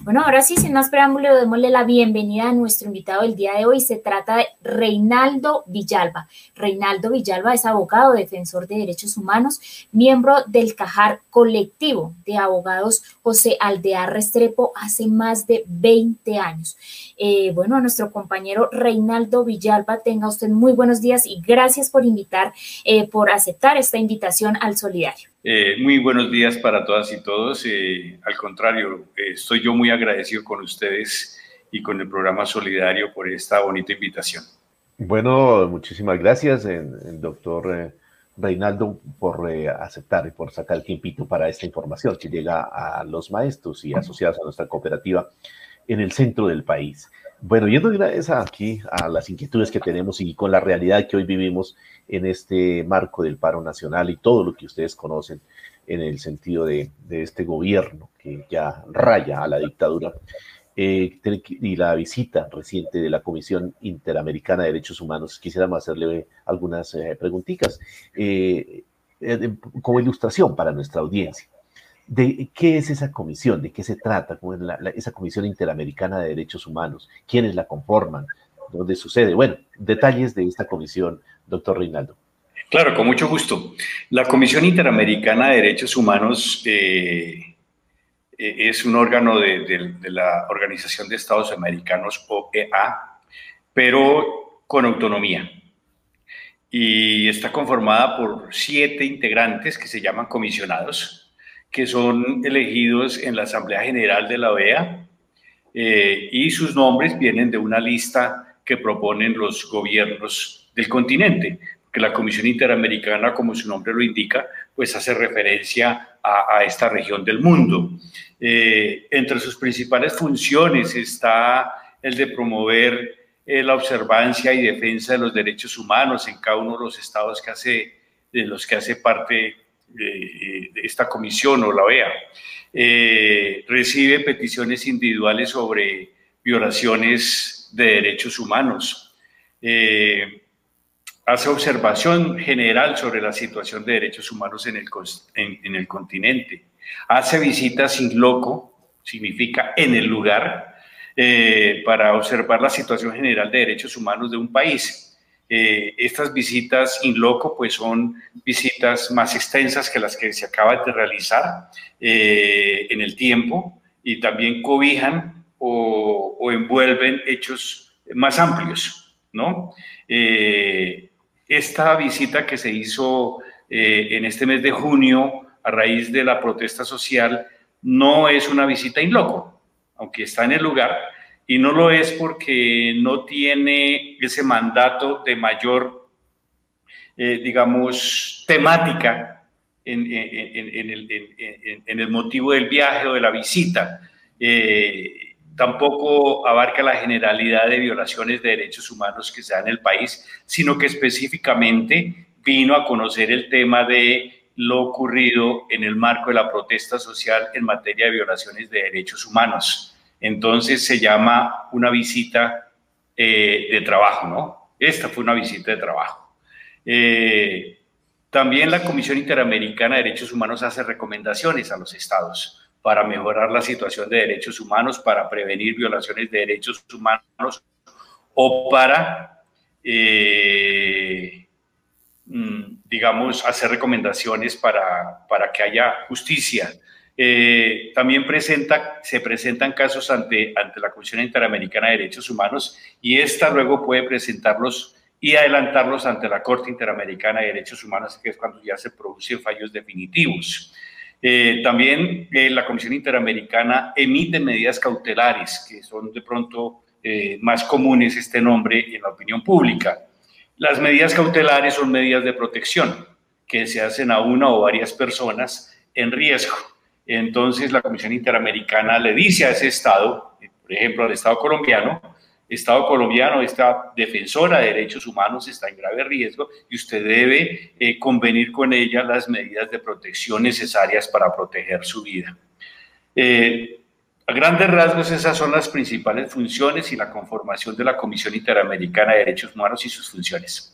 Bueno, ahora sí, sin más preámbulo, démosle la bienvenida a nuestro invitado del día de hoy. Se trata de Reinaldo Villalba. Reinaldo Villalba es abogado, defensor de derechos humanos, miembro del Cajar Colectivo de Abogados José Aldear Restrepo hace más de 20 años. Eh, bueno, a nuestro compañero Reinaldo Villalba, tenga usted muy buenos días y gracias por invitar, eh, por aceptar esta invitación al Solidario. Eh, muy buenos días para todas y todos. Eh, al contrario, eh, estoy yo muy agradecido con ustedes y con el programa Solidario por esta bonita invitación. Bueno, muchísimas gracias, doctor Reinaldo, por aceptar y por sacar el tiempito para esta información que llega a los maestros y asociados a nuestra cooperativa en el centro del país. Bueno, yendo gracias aquí a las inquietudes que tenemos y con la realidad que hoy vivimos en este marco del paro nacional y todo lo que ustedes conocen en el sentido de, este gobierno que ya raya a la dictadura eh, y la visita reciente de la Comisión Interamericana de Derechos Humanos, quisiéramos hacerle algunas eh, preguntitas eh, como ilustración para nuestra audiencia de qué es esa comisión, de qué se trata, esa Comisión Interamericana de Derechos Humanos, quiénes la conforman, dónde sucede. Bueno, detalles de esta comisión, doctor Reinaldo. Claro, con mucho gusto. La Comisión Interamericana de Derechos Humanos eh, eh, es un órgano de, la Organización de Estados Americanos, OEA, pero con autonomía. Y está conformada por siete integrantes que se llaman comisionados que son elegidos en la Asamblea General de la OEA eh, y sus nombres vienen de una lista que proponen los gobiernos del continente, que la Comisión Interamericana, como su nombre lo indica, pues hace referencia a, esta región del mundo. Eh, entre sus principales funciones está el de promover eh, la observancia y defensa de los derechos humanos en cada uno de los estados que hace, de los que hace parte esta comisión o la OEA, eh, recibe peticiones individuales sobre violaciones de derechos humanos, eh, hace observación general sobre la situación de derechos humanos en el, en, el continente, hace visitas sin loco, significa en el lugar, eh, para observar la situación general de derechos humanos de un país eh, estas visitas in loco pues son visitas más extensas que las que se acaban de realizar eh, en el tiempo y también cobijan o, envuelven hechos más amplios, ¿no? Eh, esta visita que se hizo en este mes de junio a raíz de la protesta social no es una visita in loco, aunque está en el lugar, y no lo es porque no tiene ese mandato de mayor, eh, digamos, temática en, el, motivo del viaje o de la visita. Eh, tampoco abarca la generalidad de violaciones de derechos humanos que se dan en el país, sino que específicamente vino a conocer el tema de lo ocurrido en el marco de la protesta social en materia de violaciones de derechos humanos entonces se llama una visita eh, de trabajo, ¿no? Esta fue una visita de trabajo. Eh, también la Comisión Interamericana de Derechos Humanos hace recomendaciones a los estados para mejorar la situación de derechos humanos, para prevenir violaciones de derechos humanos o para, eh, mm, digamos, hacer recomendaciones para, para que haya justicia eh, también presenta, se presentan casos ante, ante la Comisión Interamericana de Derechos Humanos y esta luego puede presentarlos y adelantarlos ante la Corte Interamericana de Derechos Humanos, que es cuando ya se producen fallos definitivos. Eh, también eh, la Comisión Interamericana emite medidas cautelares, que son de pronto más comunes este nombre en la opinión pública. Las medidas cautelares son medidas de protección que se hacen a una o varias personas en riesgo entonces la Comisión Interamericana le dice a ese Estado, por ejemplo al Estado colombiano, Estado colombiano, esta defensora de derechos humanos está en grave riesgo y usted debe eh, convenir con ella las medidas de protección necesarias para proteger su vida. Eh, a grandes rasgos, esas son las principales funciones y la conformación de la Comisión Interamericana de Derechos Humanos y sus funciones.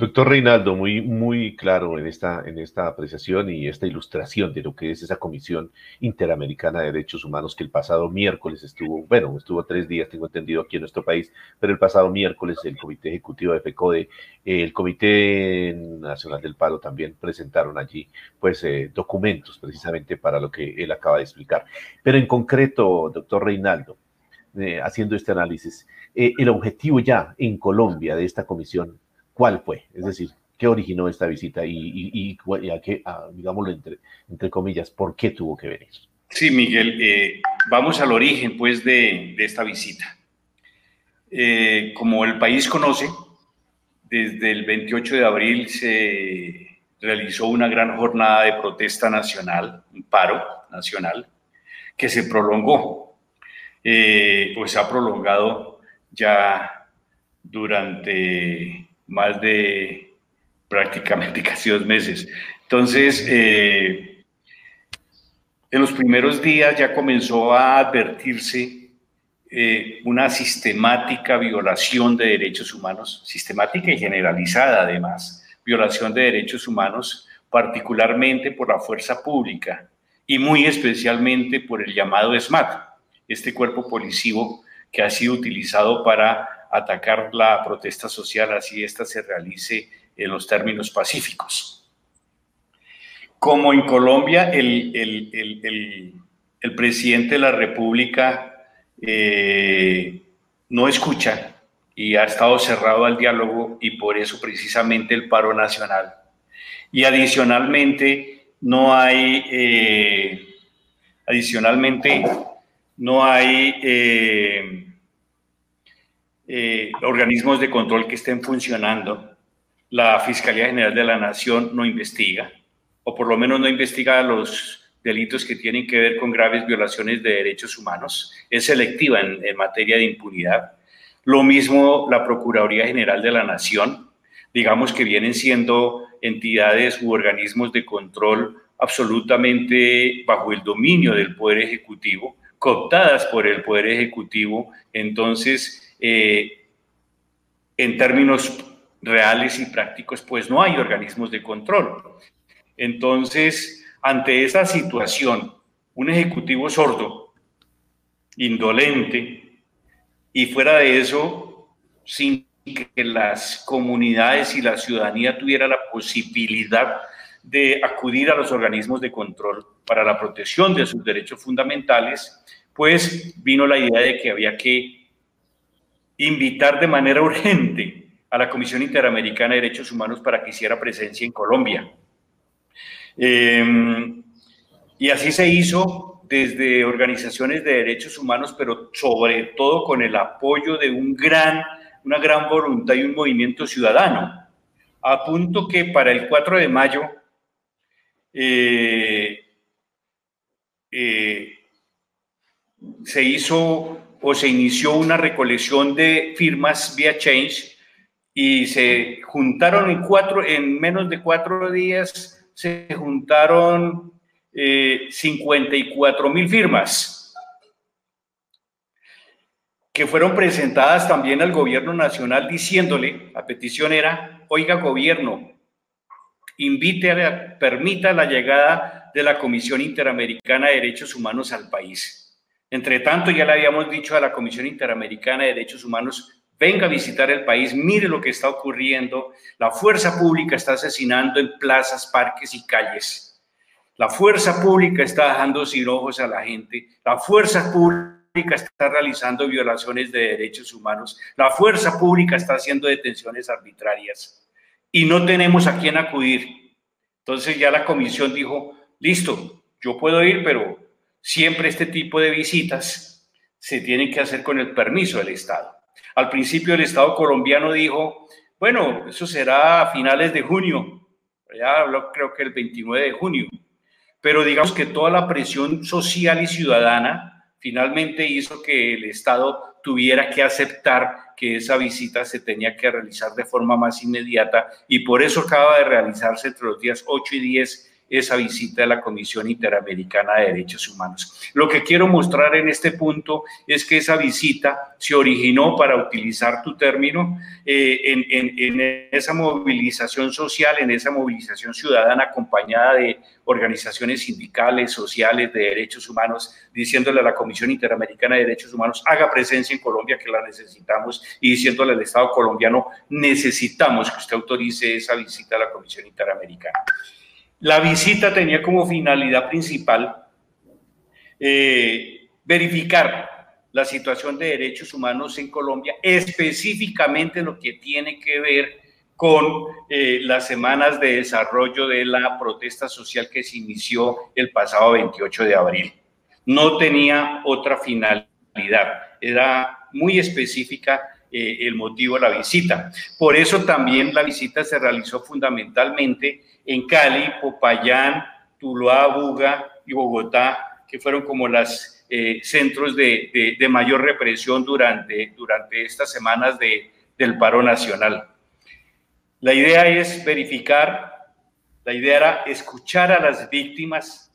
Doctor Reinaldo, muy, muy claro en esta, en esta apreciación y esta ilustración de lo que es esa Comisión Interamericana de Derechos Humanos que el pasado miércoles estuvo, bueno, estuvo tres días, tengo entendido, aquí en nuestro país, pero el pasado miércoles el Comité Ejecutivo de FECODE, el Comité Nacional del Paro también presentaron allí, pues, eh, documentos precisamente para lo que él acaba de explicar. Pero en concreto, doctor Reinaldo, eh, haciendo este análisis, eh, el objetivo ya en Colombia de esta comisión cuál fue, es decir, qué originó esta visita y, a qué, digámoslo entre, comillas, por qué tuvo que venir. Sí, Miguel, eh, vamos al origen pues de, esta visita. Eh, como el país conoce, desde el 28 de abril se realizó una gran jornada de protesta nacional, un paro nacional, que se prolongó, eh, pues ha prolongado ya durante más de prácticamente casi dos meses. Entonces, eh, en los primeros días ya comenzó a advertirse eh, una sistemática violación de derechos humanos, sistemática y generalizada además, violación de derechos humanos, particularmente por la fuerza pública y muy especialmente por el llamado SMAT, este cuerpo policivo que ha sido utilizado para atacar la protesta social así esta se realice en los términos pacíficos. Como en Colombia, el, el, presidente de la República eh, no escucha y ha estado cerrado al diálogo y por eso precisamente el paro nacional. Y adicionalmente no hay, eh, adicionalmente no hay eh, eh, organismos de control que estén funcionando, la Fiscalía General de la Nación no investiga, o por lo menos no investiga los delitos que tienen que ver con graves violaciones de derechos humanos, es selectiva en, en materia de impunidad. Lo mismo la Procuraduría General de la Nación, digamos que vienen siendo entidades u organismos de control absolutamente bajo el dominio del Poder Ejecutivo, cooptadas por el Poder Ejecutivo, entonces eh, en términos reales y prácticos, pues no hay organismos de control. Entonces, ante esa situación, un ejecutivo sordo, indolente, y fuera de eso, sin que las comunidades y la ciudadanía tuviera la posibilidad de acudir a los organismos de control para la protección de sus derechos fundamentales, pues vino la idea de que había que invitar de manera urgente a la Comisión Interamericana de Derechos Humanos para que hiciera presencia en Colombia. Em, y así se hizo desde organizaciones de derechos humanos, pero sobre todo con el apoyo de un gran, una gran voluntad y un movimiento ciudadano, a punto que para el 4 de mayo eh, eh, se hizo o se inició una recolección de firmas vía Change y se juntaron en cuatro, en menos de cuatro días, se juntaron 54 eh, mil firmas que fueron presentadas también al gobierno nacional diciéndole, la petición era, oiga gobierno, invite, a, permita la llegada de la Comisión Interamericana de Derechos Humanos al país. Entre tanto, ya le habíamos dicho a la Comisión Interamericana de Derechos Humanos, venga a visitar el país, mire lo que está ocurriendo. La fuerza pública está asesinando en plazas, parques y calles. La fuerza pública está dejando sin a la gente. La fuerza pública está realizando violaciones de derechos humanos. La fuerza pública está haciendo detenciones arbitrarias. Y no tenemos a quién acudir. Entonces ya la comisión dijo, listo, yo puedo ir, pero siempre este tipo de visitas se tienen que hacer con el permiso del Estado. Al principio el Estado colombiano dijo, bueno, eso será a finales de junio, ya habló creo que el 29 de junio, pero digamos que toda la presión social y ciudadana finalmente hizo que el Estado tuviera que aceptar que esa visita se tenía que realizar de forma más inmediata y por eso acaba de realizarse entre los días 8 y 10 esa visita de la Comisión Interamericana de Derechos Humanos. Lo que quiero mostrar en este punto es que esa visita se originó, para utilizar tu término, eh, en, en esa movilización social, en esa movilización ciudadana acompañada de organizaciones sindicales, sociales, de derechos humanos, diciéndole a la Comisión Interamericana de Derechos Humanos, haga presencia en Colombia que la necesitamos, y diciéndole al Estado colombiano, necesitamos que usted autorice esa visita a la Comisión Interamericana. La visita tenía como finalidad principal eh, verificar la situación de derechos humanos en Colombia, específicamente lo que tiene que ver con eh, las semanas de desarrollo de la protesta social que se inició el pasado 28 de abril. No tenía otra finalidad, era muy específica eh, el motivo de la visita. Por eso también la visita se realizó fundamentalmente en Cali, Popayán, Tuluá, Buga y Bogotá, que fueron como los eh, centros de, mayor represión durante, durante estas semanas de, del paro nacional. La idea es verificar, la idea era escuchar a las víctimas,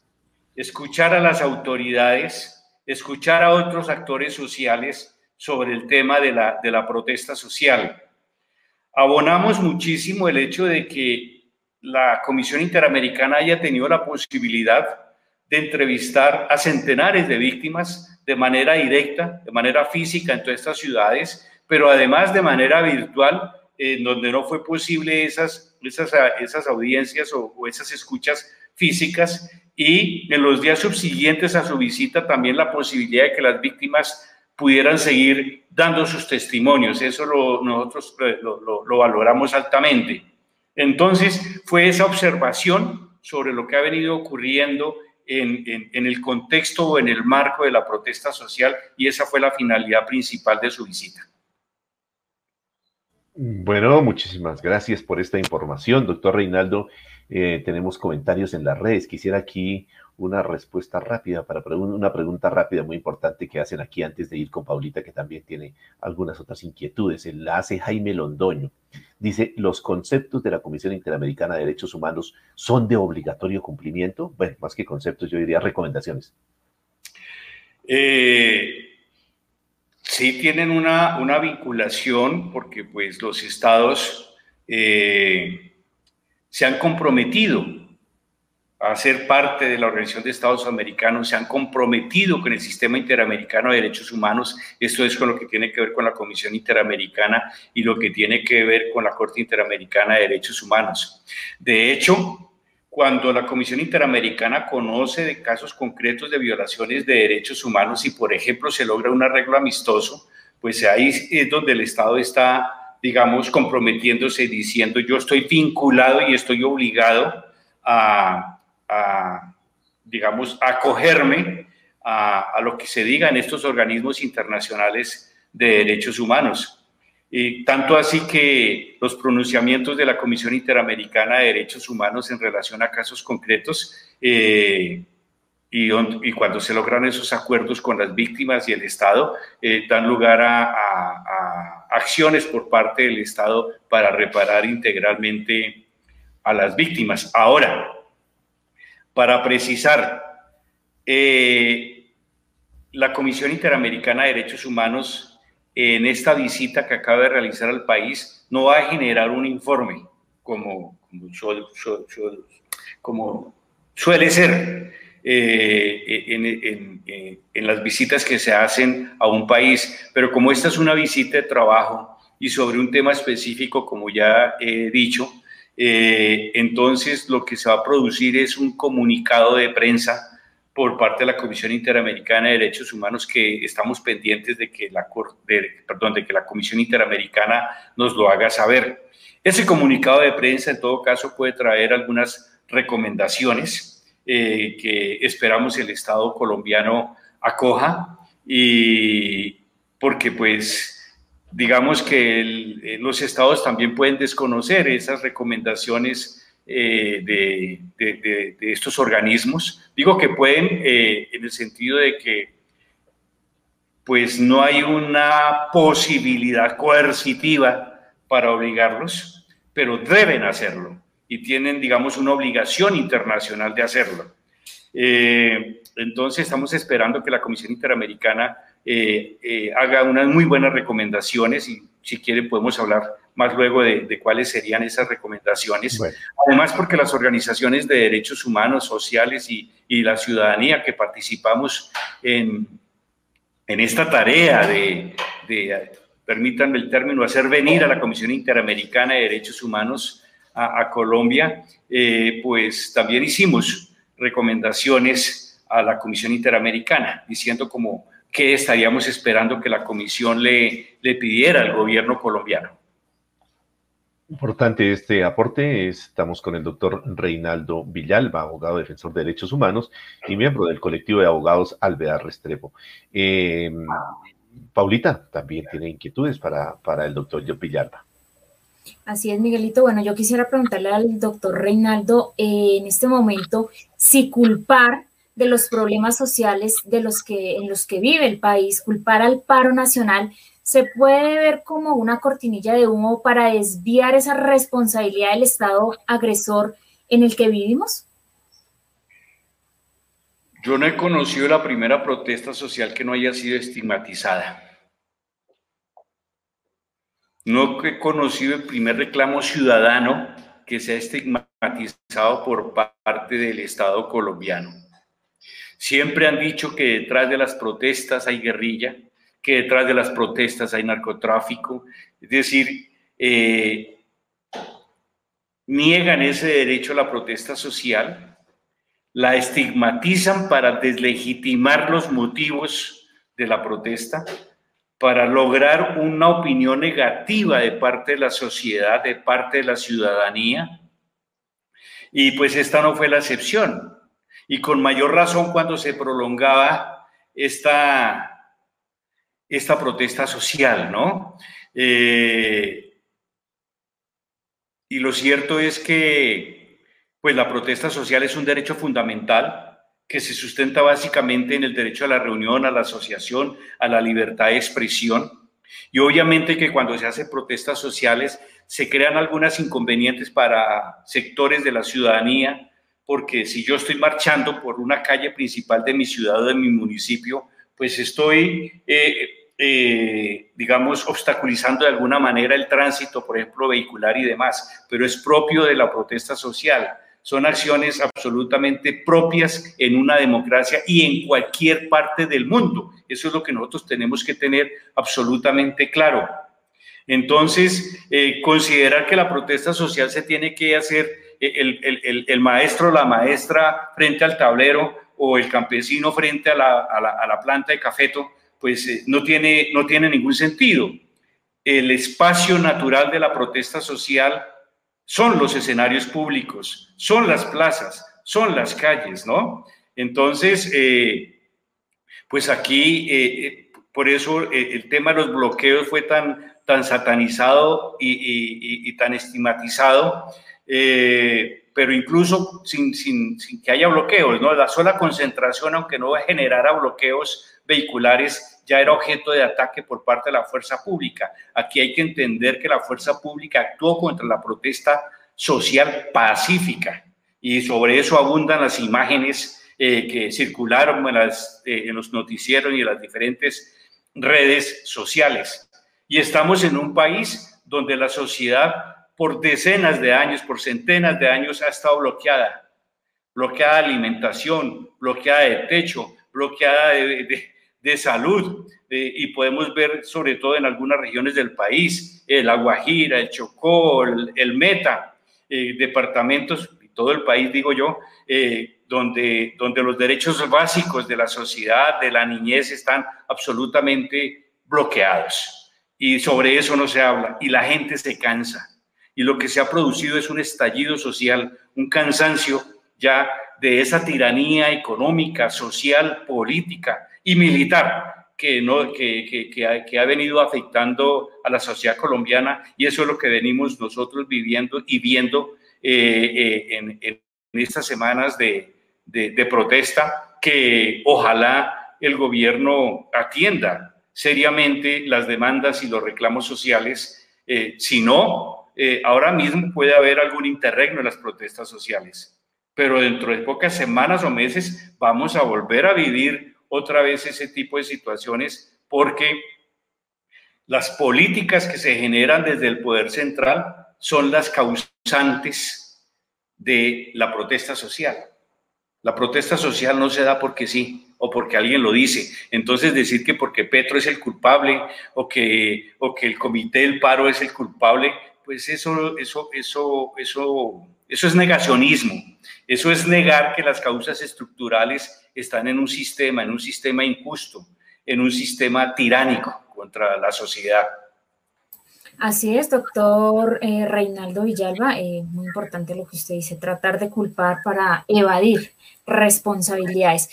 escuchar a las autoridades, escuchar a otros actores sociales sobre el tema de la, de la protesta social. Abonamos muchísimo el hecho de que la Comisión Interamericana haya tenido la posibilidad de entrevistar a centenares de víctimas de manera directa, de manera física en todas estas ciudades, pero además de manera virtual en donde no fue posible esas, esas, esas audiencias o, esas escuchas físicas y en los días subsiguientes a su visita también la posibilidad de que las víctimas pudieran seguir dando sus testimonios. Eso lo, nosotros lo, lo, valoramos altamente. Entonces, fue esa observación sobre lo que ha venido ocurriendo en, en, en, el contexto o en el marco de la protesta social y esa fue la finalidad principal de su visita. Bueno, muchísimas gracias por esta información, doctor Reinaldo. Eh, tenemos comentarios en las redes. Quisiera aquí una respuesta rápida para una pregunta rápida muy importante que hacen aquí antes de ir con Paulita, que también tiene algunas otras inquietudes. La hace Jaime Londoño. Dice, ¿los conceptos de la Comisión Interamericana de Derechos Humanos son de obligatorio cumplimiento? Bueno, más que conceptos, yo diría recomendaciones. Eh, sí tienen una, una vinculación porque pues los estados eh, se han comprometido a ser parte de la Organización de Estados Americanos, se han comprometido con el sistema interamericano de derechos humanos. Esto es con lo que tiene que ver con la Comisión Interamericana y lo que tiene que ver con la Corte Interamericana de Derechos Humanos. De hecho, cuando la Comisión Interamericana conoce de casos concretos de violaciones de derechos humanos y, por ejemplo, se logra un arreglo amistoso, pues ahí es donde el Estado está, digamos, comprometiéndose diciendo yo estoy vinculado y estoy obligado a, digamos, acogerme a, a lo que se diga en estos organismos internacionales de derechos humanos. Tanto así que los pronunciamientos de la Comisión Interamericana de Derechos Humanos en relación a casos concretos eh, y, y, cuando se logran esos acuerdos con las víctimas y el Estado, eh, dan lugar a, a, acciones por parte del Estado para reparar integralmente a las víctimas. Ahora, para precisar, eh, la Comisión Interamericana de Derechos Humanos en esta visita que acaba de realizar al país no va a generar un informe como, como, suele ser eh, en, en, las visitas que se hacen a un país, pero como esta es una visita de trabajo y sobre un tema específico, como ya he dicho, eh, entonces lo que se va a producir es un comunicado de prensa por parte de la Comisión Interamericana de Derechos Humanos que estamos pendientes de que la, perdón, de que la Comisión Interamericana nos lo haga saber. Ese comunicado de prensa, en todo caso, puede traer algunas recomendaciones eh, que esperamos el Estado colombiano acoja y porque pues digamos que eh, los estados también pueden desconocer esas recomendaciones eh, de, estos organismos. Digo que pueden eh, en el sentido de que pues no hay una posibilidad coercitiva para obligarlos, pero deben hacerlo. y tienen, digamos, una obligación internacional de hacerlo. Entonces, estamos esperando que la Comisión Interamericana eh, eh, haga unas muy buenas recomendaciones y si quiere podemos hablar más luego de, cuáles serían esas recomendaciones. Además, porque las organizaciones de derechos humanos, sociales y, la ciudadanía que participamos en, en esta tarea de, de, permítanme el término, hacer venir a la Comisión Interamericana de Derechos Humanos a, Colombia, eh, pues también hicimos recomendaciones a la Comisión Interamericana, diciendo como qué estaríamos esperando que la Comisión le, le pidiera al gobierno colombiano. Importante este aporte. Estamos con el doctor Reinaldo Villalba, abogado defensor de derechos humanos y miembro del colectivo de abogados Alvear Restrepo. Eh, Paulita también tiene inquietudes para, para el doctor Villalba. Así es, Miguelito. Bueno, yo quisiera preguntarle al doctor Reinaldo eh, en este momento si culpar de los problemas sociales de los que, en los que vive el país, culpar al paro nacional, se puede ver como una cortinilla de humo para desviar esa responsabilidad del Estado agresor en el que vivimos? Yo no he conocido la primera protesta social que no haya sido estigmatizada. No he conocido el primer reclamo ciudadano que sea estigmatizado por parte del Estado colombiano. Siempre han dicho que detrás de las protestas hay guerrilla, que detrás de las protestas hay narcotráfico, es decir, eh, niegan ese derecho a la protesta social, la estigmatizan para deslegitimar los motivos de la protesta, para lograr una opinión negativa de parte de la sociedad, de parte de la ciudadanía. Y pues esta no fue la excepción. Y con mayor razón cuando se prolongaba esta, esta protesta social, ¿no? Eh, y lo cierto es que pues la protesta social es un derecho fundamental que se sustenta básicamente en el derecho a la reunión, a la asociación, a la libertad de expresión. Y obviamente que cuando se hacen protestas sociales se crean algunas inconvenientes para sectores de la ciudadanía, porque si yo estoy marchando por una calle principal de mi ciudad o de mi municipio, pues estoy, eh, eh, digamos, obstaculizando de alguna manera el tránsito, por ejemplo, vehicular y demás, pero es propio de la protesta social son acciones absolutamente propias en una democracia y en cualquier parte del mundo. Eso es lo que nosotros tenemos que tener absolutamente claro. Entonces, eh, considerar que la protesta social se tiene que hacer eh, el, el, maestro o la maestra frente al tablero o el campesino frente a la, a la, planta de cafeto, pues eh, no, tiene, no tiene ningún sentido. El espacio natural de la protesta social son los escenarios públicos, son las plazas, son las calles, ¿no? Entonces, eh, pues aquí, eh, por eso el tema de los bloqueos fue tan, tan satanizado y, tan estigmatizado, pero incluso sin, sin, sin, que haya bloqueos, ¿no? La sola concentración, aunque no generara bloqueos vehiculares, ya era objeto de ataque por parte de la fuerza pública. Aquí hay que entender que la fuerza pública actuó contra la protesta social pacífica y sobre eso abundan las imágenes eh, que circularon en, las, eh, en los noticieros y en las diferentes redes sociales. Y estamos en un país donde la sociedad por decenas de años, por centenas de años ha estado bloqueada, bloqueada de alimentación, bloqueada de techo, bloqueada de, de salud eh, y podemos ver sobre todo en algunas regiones del país, el La Guajira, el Chocó, el, Meta, eh, departamentos, todo el país digo yo, eh, donde, donde los derechos básicos de la sociedad, de la niñez están absolutamente bloqueados. Y sobre eso no se habla y la gente se cansa. Y lo que se ha producido es un estallido social, un cansancio ya de esa tiranía económica, social, política y militar que, no, que, que, ha, venido afectando a la sociedad colombiana y eso es lo que venimos nosotros viviendo y viendo eh, eh, en, estas semanas de, de, protesta, que ojalá el gobierno atienda seriamente las demandas y los reclamos sociales, eh, si no, eh, ahora mismo puede haber algún interregno en las protestas sociales, pero dentro de pocas semanas o meses vamos a volver a vivir otra vez ese tipo de situaciones porque las políticas que se generan desde el poder central son las causantes de la protesta social. La protesta social no se da porque sí o porque alguien lo dice. Entonces decir que porque Petro es el culpable o que, o que el comité del paro es el culpable, pues eso, eso, eso, eso, eso es negacionismo. Eso es negar que las causas estructurales están en un sistema, en un sistema injusto, en un sistema tiránico contra la sociedad. Así es, doctor eh, Reinaldo Villalba, eh, muy importante lo que usted dice, tratar de culpar para evadir responsabilidades.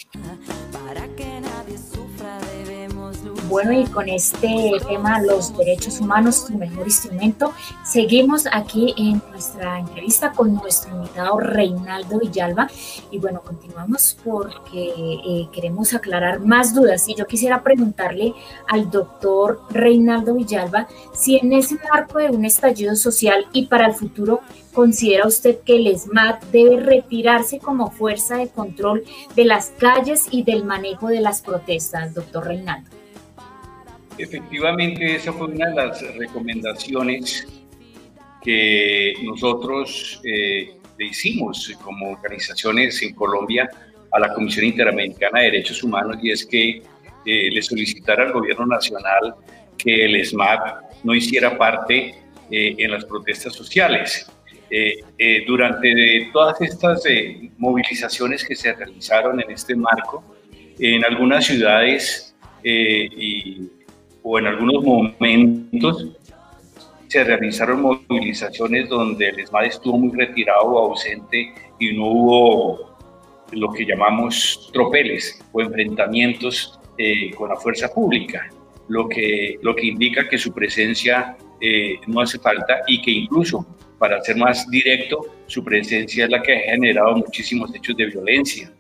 Bueno, y con este tema, los derechos humanos, su mejor instrumento, seguimos aquí en nuestra entrevista con nuestro invitado Reinaldo Villalba. Y bueno, continuamos porque eh, queremos aclarar más dudas. Y yo quisiera preguntarle al doctor Reinaldo Villalba si en ese marco de un estallido social y para el futuro, ¿Considera usted que el SMAT debe retirarse como fuerza de control de las calles y del manejo de las protestas, doctor Reinaldo? Efectivamente, esa fue una de las recomendaciones que nosotros eh, le hicimos como organizaciones en Colombia a la Comisión Interamericana de Derechos Humanos y es que eh, le solicitara al gobierno nacional que el SMAT no hiciera parte eh, en las protestas sociales. durante todas estas movilizaciones que se realizaron en este marco, en algunas ciudades y o en algunos momentos se realizaron movilizaciones donde el ESMAD estuvo muy retirado o ausente y no hubo lo que llamamos tropeles o enfrentamientos eh, con la fuerza pública, lo que, lo que indica que su presencia eh, no hace falta y que incluso, para ser más directo, su presencia es la que ha generado muchísimos hechos de violencia.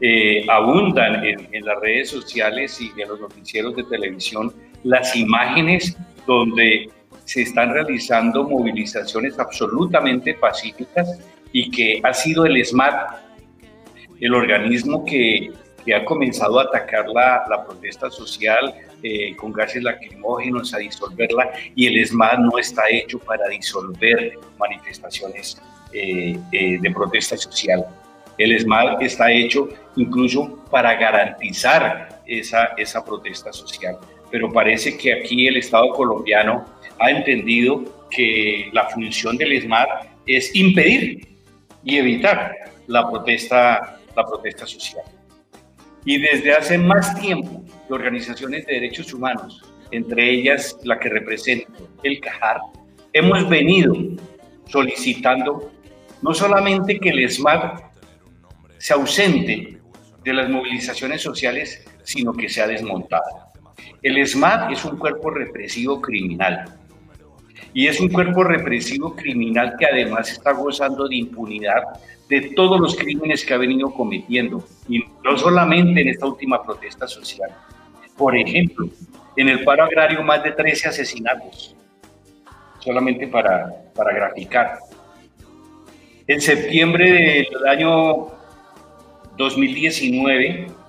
Eh, abundan en, en, las redes sociales y en los noticieros de televisión las imágenes donde se están realizando movilizaciones absolutamente pacíficas y que ha sido el SMAT el organismo que, ha comenzado a atacar la, la protesta social eh, con gases lacrimógenos, a disolverla, y el SMAT no está hecho para disolver manifestaciones eh, eh, de protesta social. El SMAT está hecho incluso para garantizar esa, esa protesta social pero parece que aquí el Estado colombiano ha entendido que la función del ESMAD es impedir y evitar la protesta, la protesta social. Y desde hace más tiempo, organizaciones de derechos humanos, entre ellas la que representa el CAJAR, hemos venido solicitando no solamente que el ESMAD se ausente de las movilizaciones sociales, sino que sea desmontado. El ESMAD es un cuerpo represivo criminal. Y es un cuerpo represivo criminal que además está gozando de impunidad de todos los crímenes que ha venido cometiendo. Y no solamente en esta última protesta social. Por ejemplo, en el paro agrario más de 13 asesinatos. Solamente para, para graficar. En septiembre del año 2019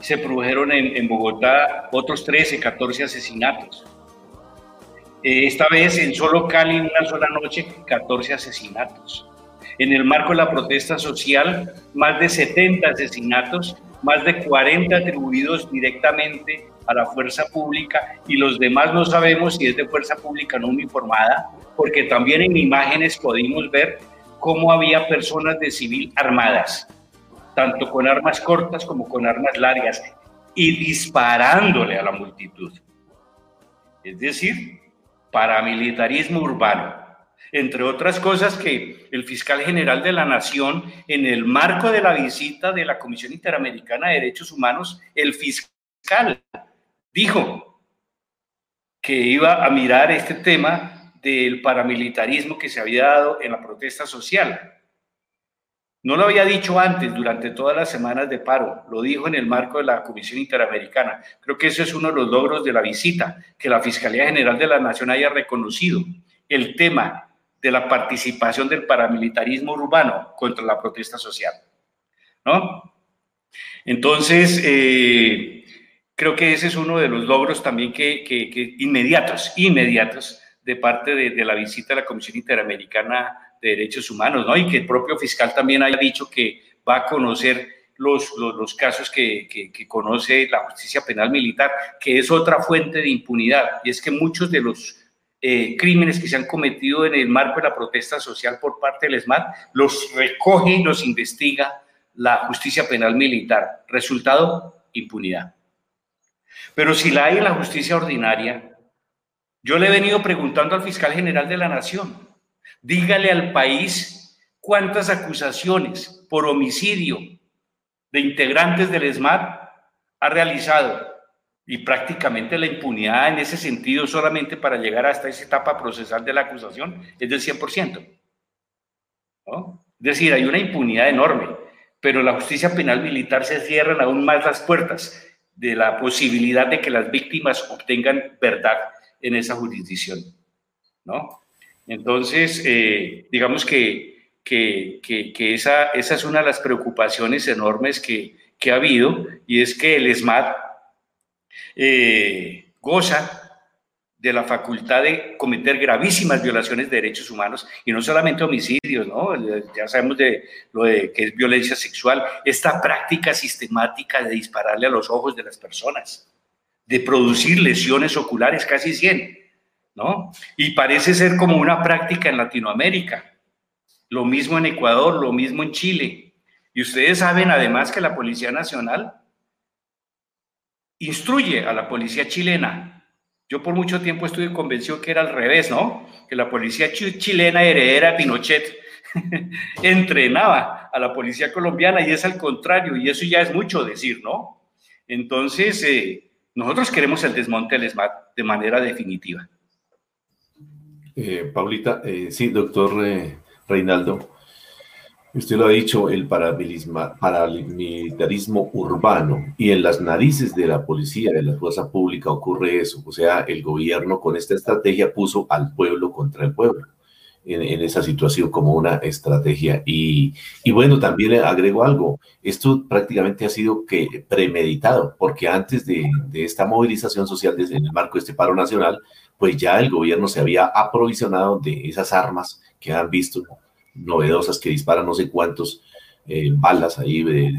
se produjeron en, Bogotá otros 13, 14 asesinatos. Eh, esta vez en solo Cali, en una sola noche, 14 asesinatos. En el marco de la protesta social, más de 70 asesinatos, más de 40 atribuidos directamente a la fuerza pública y los demás no sabemos si es de fuerza pública no uniformada, porque también en imágenes pudimos ver cómo había personas de civil armadas tanto con armas cortas como con armas largas, y disparándole a la multitud. Es decir, paramilitarismo urbano. Entre otras cosas que el fiscal general de la Nación, en el marco de la visita de la Comisión Interamericana de Derechos Humanos, el fiscal dijo que iba a mirar este tema del paramilitarismo que se había dado en la protesta social. No lo había dicho antes durante todas las semanas de paro, lo dijo en el marco de la Comisión Interamericana. Creo que ese es uno de los logros de la visita, que la Fiscalía General de la Nación haya reconocido el tema de la participación del paramilitarismo urbano contra la protesta social. ¿No? Entonces, eh, creo que ese es uno de los logros también que, inmediatos, inmediatos de parte de, la visita de la Comisión Interamericana de Derechos Humanos, ¿no? Y que el propio fiscal también haya dicho que va a conocer los, los, casos que, que, conoce la justicia penal militar, que es otra fuente de impunidad. Y es que muchos de los eh, crímenes que se han cometido en el marco de la protesta social por parte del ESMAD los recoge y los investiga la justicia penal militar. Resultado, impunidad. Pero si la hay en la justicia ordinaria, yo le he venido preguntando al fiscal general de la Nación, dígale al país cuántas acusaciones por homicidio de integrantes del ESMAD ha realizado y prácticamente la impunidad en ese sentido solamente para llegar hasta esa etapa procesal de la acusación es del 100%. ¿no? Es decir, hay una impunidad enorme, pero la justicia penal militar se cierran aún más las puertas de la posibilidad de que las víctimas obtengan verdad en esa jurisdicción. ¿no? Entonces, eh, digamos que, esa, es una de las preocupaciones enormes que, ha habido, y es que el ESMAD eh, goza de la facultad de cometer gravísimas violaciones de derechos humanos y no solamente homicidios, ¿no? Ya sabemos de lo de que es violencia sexual, esta práctica sistemática de dispararle a los ojos de las personas, de producir lesiones oculares, casi 100, ¿no? Y parece ser como una práctica en Latinoamérica. Lo mismo en Ecuador, lo mismo en Chile. Y ustedes saben además que la Policía Nacional instruye a la policía chilena. Yo por mucho tiempo estuve convencido que era al revés, ¿no? Que la policía chilena heredera de Pinochet entrenaba a la policía colombiana y es al contrario, y eso ya es mucho decir, ¿no? Entonces, eh, nosotros queremos el desmonte del ESMAD de manera definitiva. Eh, Paulita, eh, sí, doctor eh, Reinaldo, usted lo ha dicho, el paramilitarismo urbano y en las narices de la policía, de la fuerza pública ocurre eso, o sea, el gobierno con esta estrategia puso al pueblo contra el pueblo. En, esa situación como una estrategia. Y, bueno, también agrego algo, esto prácticamente ha sido que premeditado, porque antes de, de esta movilización social desde en el marco de este paro nacional, pues ya el gobierno se había aprovisionado de esas armas que han visto novedosas que disparan no sé cuántos eh, balas ahí de,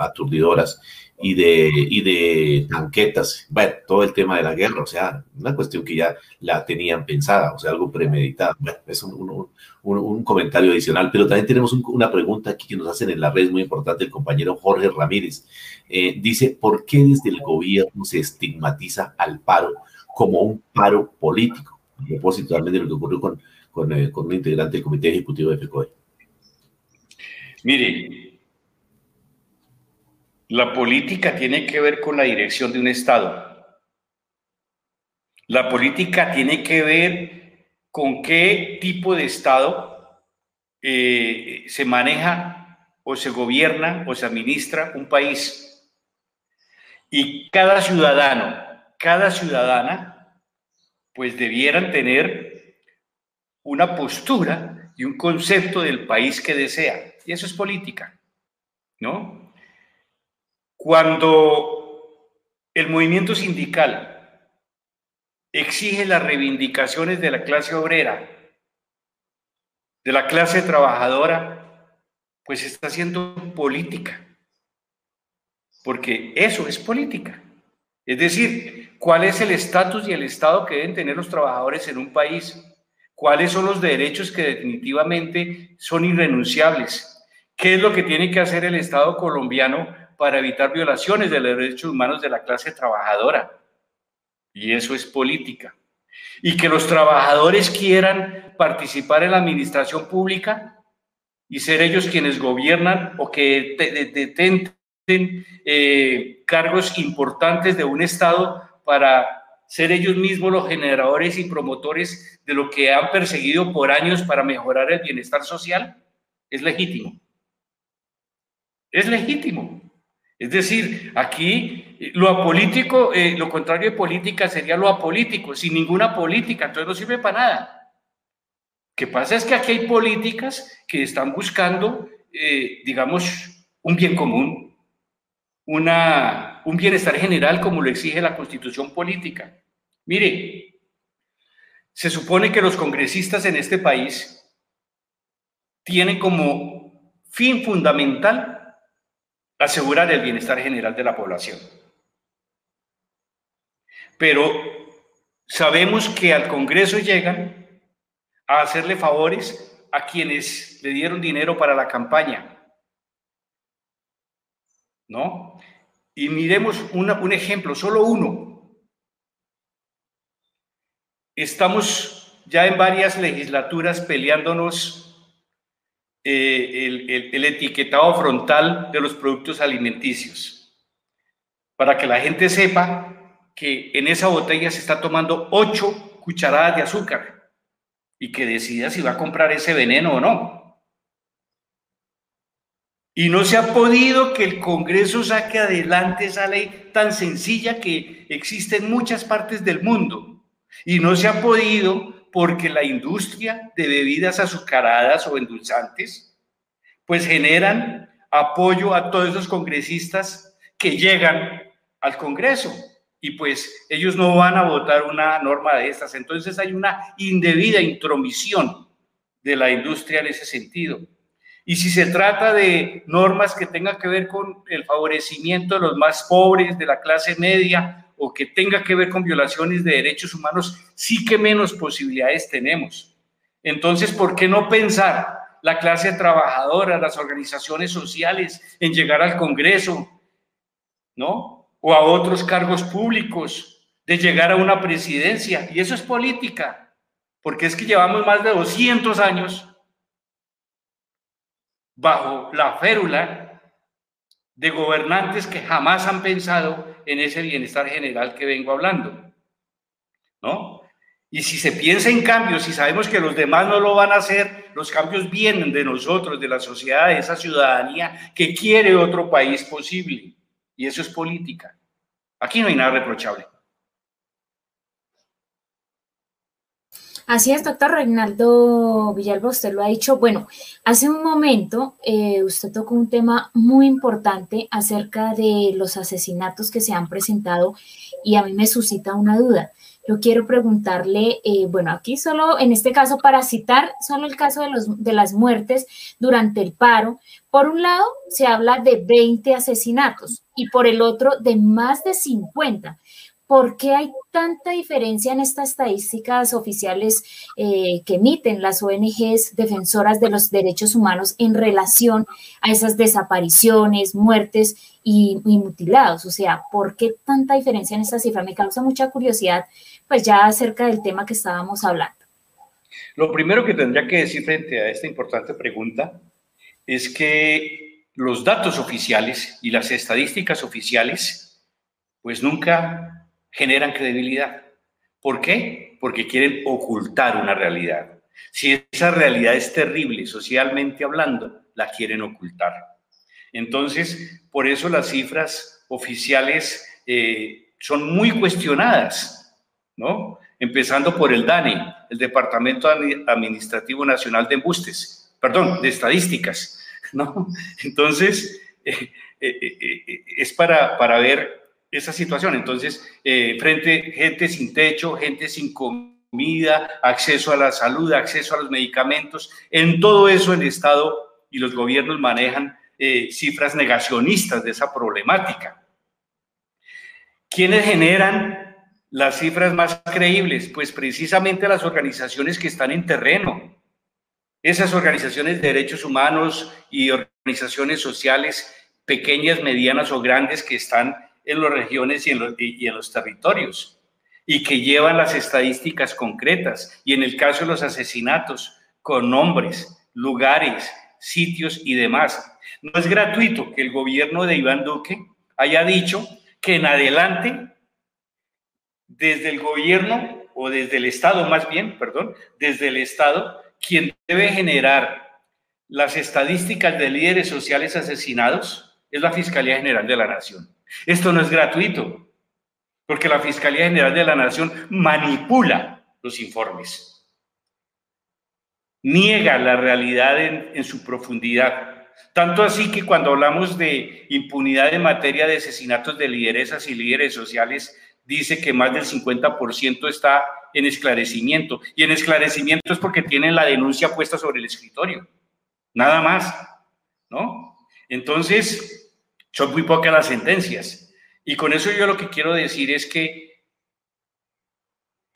aturdidoras y de, y de tanquetas, bueno, todo el tema de la guerra, o sea, una cuestión que ya la tenían pensada, o sea, algo premeditado. Bueno, es un, un, comentario adicional, pero también tenemos una pregunta aquí que nos hacen en la red muy importante el compañero Jorge Ramírez. Eh, dice, ¿por qué desde el gobierno se estigmatiza al paro como un paro político, a propósito también de lo que ocurrió con, eh, con un integrante del Comité Ejecutivo de FECOE. Mire, la política tiene que ver con la dirección de un Estado. La política tiene que ver con qué tipo de Estado eh, se maneja o se gobierna o se administra un país. Y cada ciudadano cada ciudadana pues debieran tener una postura y un concepto del país que desea. Y eso es política, ¿no? Cuando el movimiento sindical exige las reivindicaciones de la clase obrera, de la clase trabajadora, pues está haciendo política, porque eso es política. Es decir, ¿cuál es el estatus y el estado que deben tener los trabajadores en un país? ¿Cuáles son los derechos que definitivamente son irrenunciables? ¿Qué es lo que tiene que hacer el Estado colombiano para evitar violaciones de los derechos humanos de la clase trabajadora? Y eso es política. Y que los trabajadores quieran participar en la administración pública y ser ellos quienes gobiernan o que detenten eh, cargos importantes de un Estado para ser ellos mismos los generadores y promotores de lo que han perseguido por años para mejorar el bienestar social, es legítimo. Es legítimo. Es decir, aquí eh, lo apolítico, eh, lo contrario de política sería lo apolítico, sin ninguna política, entonces no sirve para nada. que pasa es que aquí hay políticas que están buscando, eh, digamos, un bien común, una, un bienestar general como lo exige la constitución política. Mire, se supone que los congresistas en este país tienen como fin fundamental asegurar el bienestar general de la población. Pero sabemos que al Congreso llegan a hacerle favores a quienes le dieron dinero para la campaña. ¿No? Y miremos un ejemplo, solo uno. Estamos ya en varias legislaturas peleándonos eh, el, etiquetado frontal de los productos alimenticios, para que la gente sepa que en esa botella se está tomando ocho cucharadas de azúcar y que decida si va a comprar ese veneno o no. Y no se ha podido que el Congreso saque adelante esa ley tan sencilla que existe en muchas partes del mundo. Y no se ha podido porque la industria de bebidas azucaradas o endulzantes, pues generan apoyo a todos esos congresistas que llegan al Congreso y pues ellos no van a votar una norma de estas. Entonces hay una indebida intromisión de la industria en ese sentido. Y si se trata de normas que tengan que ver con el favorecimiento de los más pobres, de la clase media, o que tenga que ver con violaciones de derechos humanos, sí que menos posibilidades tenemos. Entonces, ¿por qué no pensar la clase trabajadora, las organizaciones sociales en llegar al Congreso, ¿no? o a otros cargos públicos, de llegar a una presidencia. Y eso es política, porque es que llevamos más de 200 años bajo la férula de gobernantes que jamás han pensado en ese bienestar general que vengo hablando. ¿No? Y si se piensa en cambios, si sabemos que los demás no lo van a hacer, los cambios vienen de nosotros, de la sociedad, de esa ciudadanía que quiere otro país posible. Y eso es política. Aquí no hay nada reprochable. Así es, doctor Reinaldo Villalba, usted lo ha dicho. Bueno, hace un momento eh, usted tocó un tema muy importante acerca de los asesinatos que se han presentado y a mí me suscita una duda. Yo quiero preguntarle, eh, bueno, aquí solo, en este caso, para citar solo el caso de, los, de las muertes durante el paro, por un lado se habla de 20 asesinatos y por el otro de más de 50. ¿Por qué hay tanta diferencia en estas estadísticas oficiales eh, que emiten las ONGs defensoras de los derechos humanos en relación a esas desapariciones, muertes y, mutilados? O sea, ¿por qué tanta diferencia en esta cifra? Me causa mucha curiosidad pues ya acerca del tema que estábamos hablando. Lo primero que tendría que decir frente a esta importante pregunta es que los datos oficiales y las estadísticas oficiales pues nunca generan credibilidad. ¿Por qué? Porque quieren ocultar una realidad. Si esa realidad es terrible socialmente hablando, la quieren ocultar. Entonces, por eso las cifras oficiales eh, son muy cuestionadas ¿no? Empezando por el DANE, el Departamento Administrativo Nacional de Embustes, perdón, de Estadísticas, ¿no? Entonces, eh, eh, es para, para ver esa situación. Entonces, frente gente sin techo, gente sin comida, acceso a la salud, acceso a los medicamentos, en todo eso el Estado y los gobiernos manejan cifras negacionistas de esa problemática. ¿Quiénes generan las cifras más creíbles? Pues precisamente las organizaciones que están en terreno. Esas organizaciones de derechos humanos y organizaciones sociales pequeñas, medianas o grandes que están en las regiones y en los, territorios y que llevan las estadísticas concretas y en el caso de los asesinatos con nombres, lugares, sitios y demás. No es gratuito que el gobierno de Iván Duque haya dicho que en adelante desde el gobierno o desde el Estado más bien, perdón, desde el Estado, quien debe generar las estadísticas de líderes sociales asesinados es la Fiscalía General de la Nación. Esto no es gratuito, porque la Fiscalía General de la Nación manipula los informes. niega la realidad en, su profundidad. Tanto así que cuando hablamos de impunidad en materia de asesinatos de lideresas y líderes sociales, dice que más del 50% está en esclarecimiento. Y en esclarecimiento es porque tienen la denuncia puesta sobre el escritorio. Nada más, ¿no? Entonces, son muy pocas las sentencias. Y con eso yo lo que quiero decir es que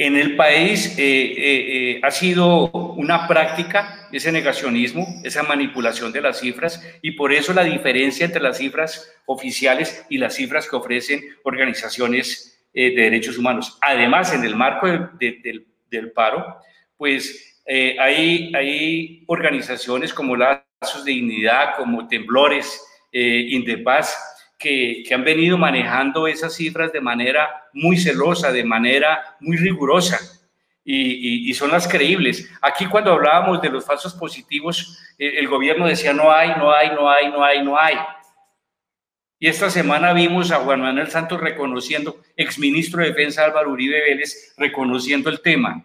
en el país eh, eh, eh, ha sido una práctica ese negacionismo, esa manipulación de las cifras, y por eso la diferencia entre las cifras oficiales y las cifras que ofrecen organizaciones de derechos humanos. Además, en el marco del, paro, pues hay, hay organizaciones como Lazos de Dignidad, como Temblores, Indepaz, que, han venido manejando esas cifras de manera muy celosa, de manera muy rigurosa. Y, son las creíbles. Aquí cuando hablábamos de los falsos positivos, eh, el gobierno decía no hay, no hay, no hay, no hay, no hay. Y esta semana vimos a Juan Manuel Santos reconociendo, exministro de Defensa Álvaro Uribe Vélez, reconociendo el tema.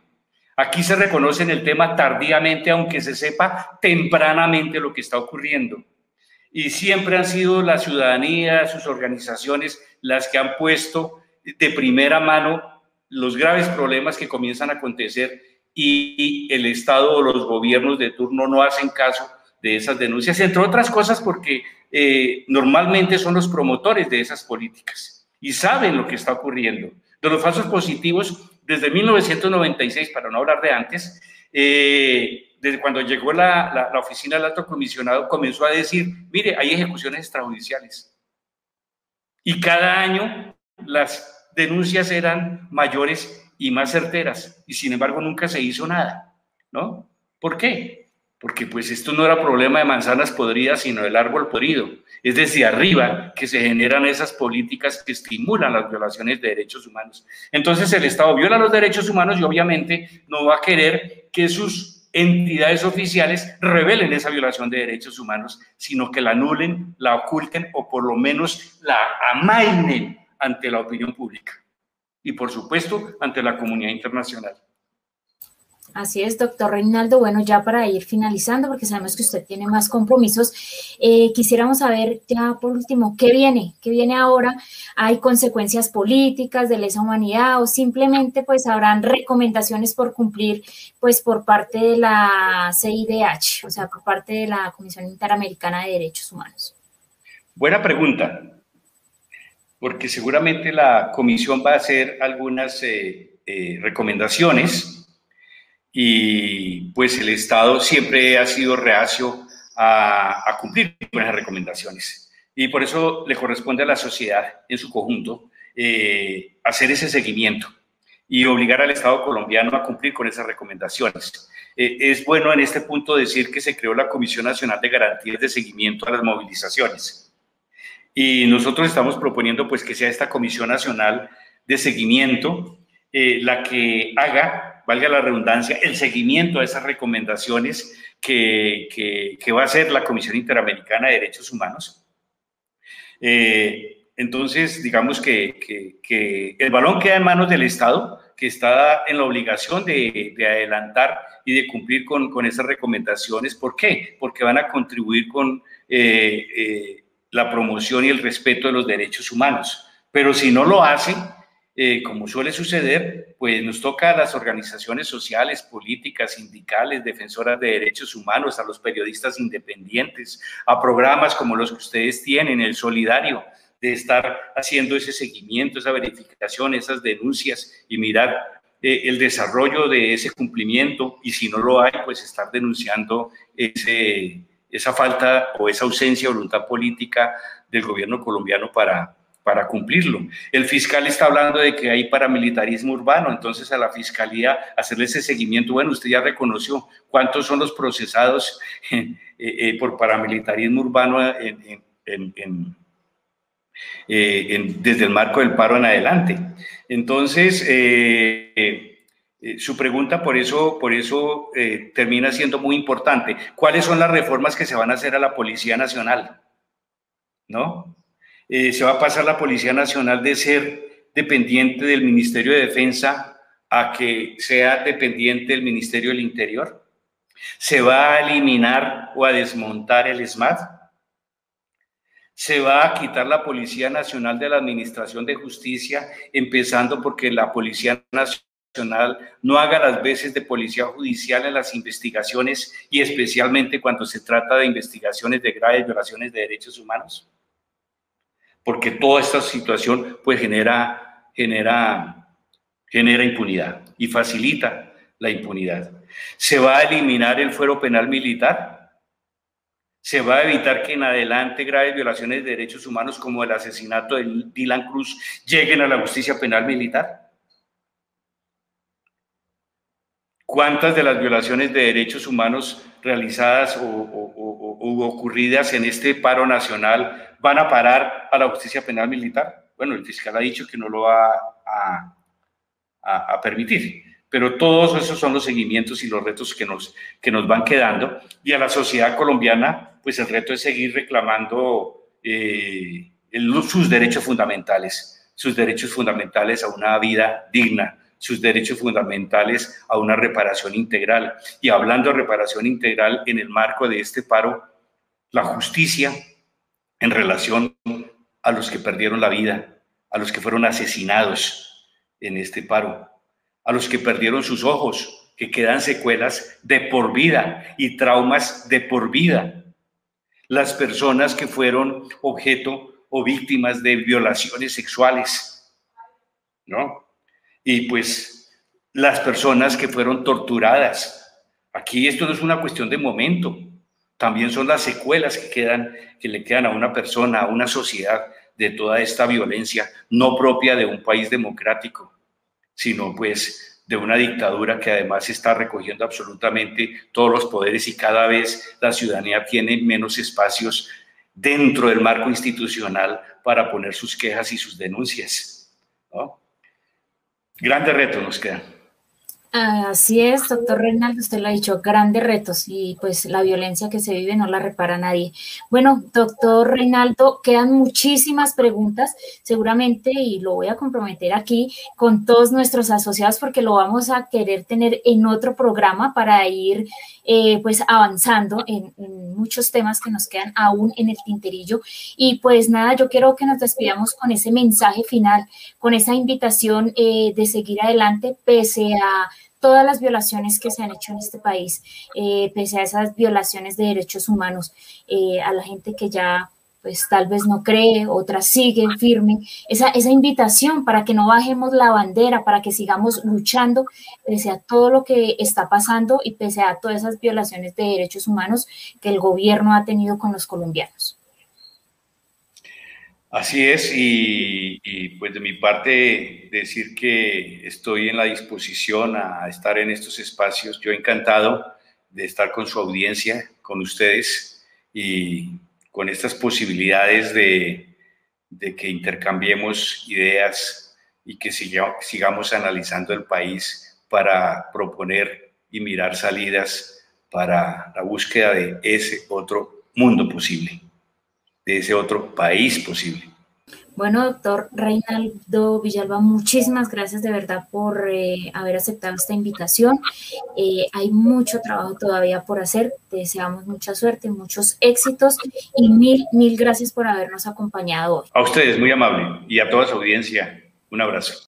Aquí se reconoce en el tema tardíamente, aunque se sepa tempranamente lo que está ocurriendo y siempre han sido la ciudadanía, sus organizaciones, las que han puesto de primera mano los graves problemas que comienzan a acontecer y el Estado o los gobiernos de turno no hacen caso de esas denuncias, entre otras cosas porque eh, normalmente son los promotores de esas políticas y saben lo que está ocurriendo. De los falsos positivos, desde 1996, para no hablar de antes, eh, desde cuando llegó la, oficina del alto comisionado, comenzó a decir, mire, hay ejecuciones extrajudiciales. Y cada año las denuncias eran mayores y más certeras, y sin embargo nunca se hizo nada, ¿no? ¿Por qué? Porque pues esto no era problema de manzanas podridas, sino del árbol podrido. Es desde arriba que se generan esas políticas que estimulan las violaciones de derechos humanos. Entonces el Estado viola los derechos humanos y obviamente no va a querer que sus entidades oficiales revelen esa violación de derechos humanos, sino que la anulen, la oculten o por lo menos la amainen ante la opinión pública y por supuesto ante la comunidad internacional. Así es, doctor Reinaldo. Bueno, ya para ir finalizando, porque sabemos que usted tiene más compromisos, eh, quisiéramos saber ya por último, ¿qué viene? ¿Qué viene ahora? ¿Hay consecuencias políticas de lesa humanidad o simplemente pues habrán recomendaciones por cumplir pues por parte de la CIDH, o sea, por parte de la Comisión Interamericana de Derechos Humanos? Buena pregunta, porque seguramente la comisión va a hacer algunas eh, eh, recomendaciones y pues el Estado siempre ha sido reacio a, cumplir con esas recomendaciones. Y por eso le corresponde a la sociedad en su conjunto eh, hacer ese seguimiento y obligar al Estado colombiano a cumplir con esas recomendaciones. Eh, es bueno en este punto decir que se creó la Comisión Nacional de Garantías de Seguimiento a las Movilizaciones. Y nosotros estamos proponiendo pues que sea esta Comisión Nacional de Seguimiento eh, la que haga valga la redundancia, el seguimiento a esas recomendaciones que, que, va a hacer la Comisión Interamericana de Derechos Humanos. Eh, entonces, digamos que, que, el balón queda en manos del Estado, que está en la obligación de, de adelantar y de cumplir con, con, esas recomendaciones. ¿Por qué? Porque van a contribuir con eh, eh, la promoción y el respeto de los derechos humanos. Pero si no lo hacen, eh, como suele suceder, pues nos toca a las organizaciones sociales, políticas, sindicales, defensoras de derechos humanos, a los periodistas independientes, a programas como los que ustedes tienen, el Solidario, de estar haciendo ese seguimiento, esa verificación, esas denuncias y mirar eh, el desarrollo de ese cumplimiento. Y si no lo hay, pues estar denunciando ese, esa falta o esa ausencia de voluntad política del gobierno colombiano para para cumplirlo. El fiscal está hablando de que hay paramilitarismo urbano, entonces a la fiscalía hacerle ese seguimiento. Bueno, usted ya reconoció cuántos son los procesados eh, eh, por paramilitarismo urbano eh, desde el marco del paro en adelante. Entonces, su pregunta por eso, por eso termina siendo muy importante. ¿Cuáles son las reformas que se van a hacer a la Policía Nacional? ¿No? Eh, se va a pasar la Policía Nacional de ser dependiente del Ministerio de Defensa a que sea dependiente del Ministerio del Interior. ¿Se va a eliminar o a desmontar el SMAT? ¿Se va a quitar la Policía Nacional de la Administración de Justicia, empezando porque la Policía Nacional no haga las veces de policía judicial en las investigaciones y especialmente cuando se trata de investigaciones de graves violaciones de derechos humanos? Porque toda esta situación pues genera, genera, genera impunidad y facilita la impunidad. ¿Se va a eliminar el fuero penal militar? ¿Se va a evitar que en adelante graves violaciones de derechos humanos como el asesinato de Dylan Cruz lleguen a la justicia penal militar? ¿Cuántas de las violaciones de derechos humanos realizadas o, ocurridas en este paro nacional van a parar a la justicia penal militar? Bueno, el fiscal ha dicho que no lo va a permitir pero todos esos son los seguimientos y los retos que nos, que nos van quedando. Y a la sociedad colombiana, pues el reto es seguir reclamando eh, sus derechos fundamentales, sus derechos fundamentales a una vida digna, sus derechos fundamentales a una reparación integral. Y hablando de reparación integral en el marco de este paro, la justicia en relación a los que perdieron la vida, a los que fueron asesinados en este paro, a los que perdieron sus ojos, que quedan secuelas de por vida y traumas de por vida. Las personas que fueron objeto o víctimas de violaciones sexuales, ¿no? Y pues las personas que fueron torturadas. Aquí esto no es una cuestión de momento, también son las secuelas que quedan que le quedan a una persona, a una sociedad de toda esta violencia no propia de un país democrático sino pues de una dictadura que además está recogiendo absolutamente todos los poderes y cada vez la ciudadanía tiene menos espacios dentro del marco institucional para poner sus quejas y sus denuncias. ¿no? Grandes retos nos quedan. Así es, doctor Reinaldo, usted lo ha dicho, grandes retos y pues la violencia que se vive no la repara nadie. Bueno, doctor Reinaldo, quedan muchísimas preguntas, seguramente, y lo voy a comprometer aquí con todos nuestros asociados porque lo vamos a querer tener en otro programa para ir eh, pues avanzando en, muchos temas que nos quedan aún en el tinterillo. Y pues nada, yo quiero que nos despidamos con ese mensaje final, con esa invitación eh, de seguir adelante pese a todas las violaciones que se han hecho en este país, eh, pese a esas violaciones de derechos humanos, eh, a la gente que ya pues tal vez no cree, otras siguen firme, esa, esa invitación para que no bajemos la bandera, para que sigamos luchando pese a todo lo que está pasando y pese a todas esas violaciones de derechos humanos que el gobierno ha tenido con los colombianos. Así es, y, pues de mi parte decir que estoy en la disposición a estar en estos espacios. Yo encantado de estar con su audiencia, con ustedes y con estas posibilidades de, que intercambiemos ideas y que sigamos analizando el país para proponer y mirar salidas para la búsqueda de ese otro mundo posible de ese otro país posible. Bueno, doctor Reinaldo Villalba, muchísimas gracias de verdad por eh, haber aceptado esta invitación. Eh, hay mucho trabajo todavía por hacer. Te deseamos mucha suerte, muchos éxitos y mil, mil gracias por habernos acompañado hoy. A ustedes, muy amable, y a toda su audiencia, un abrazo.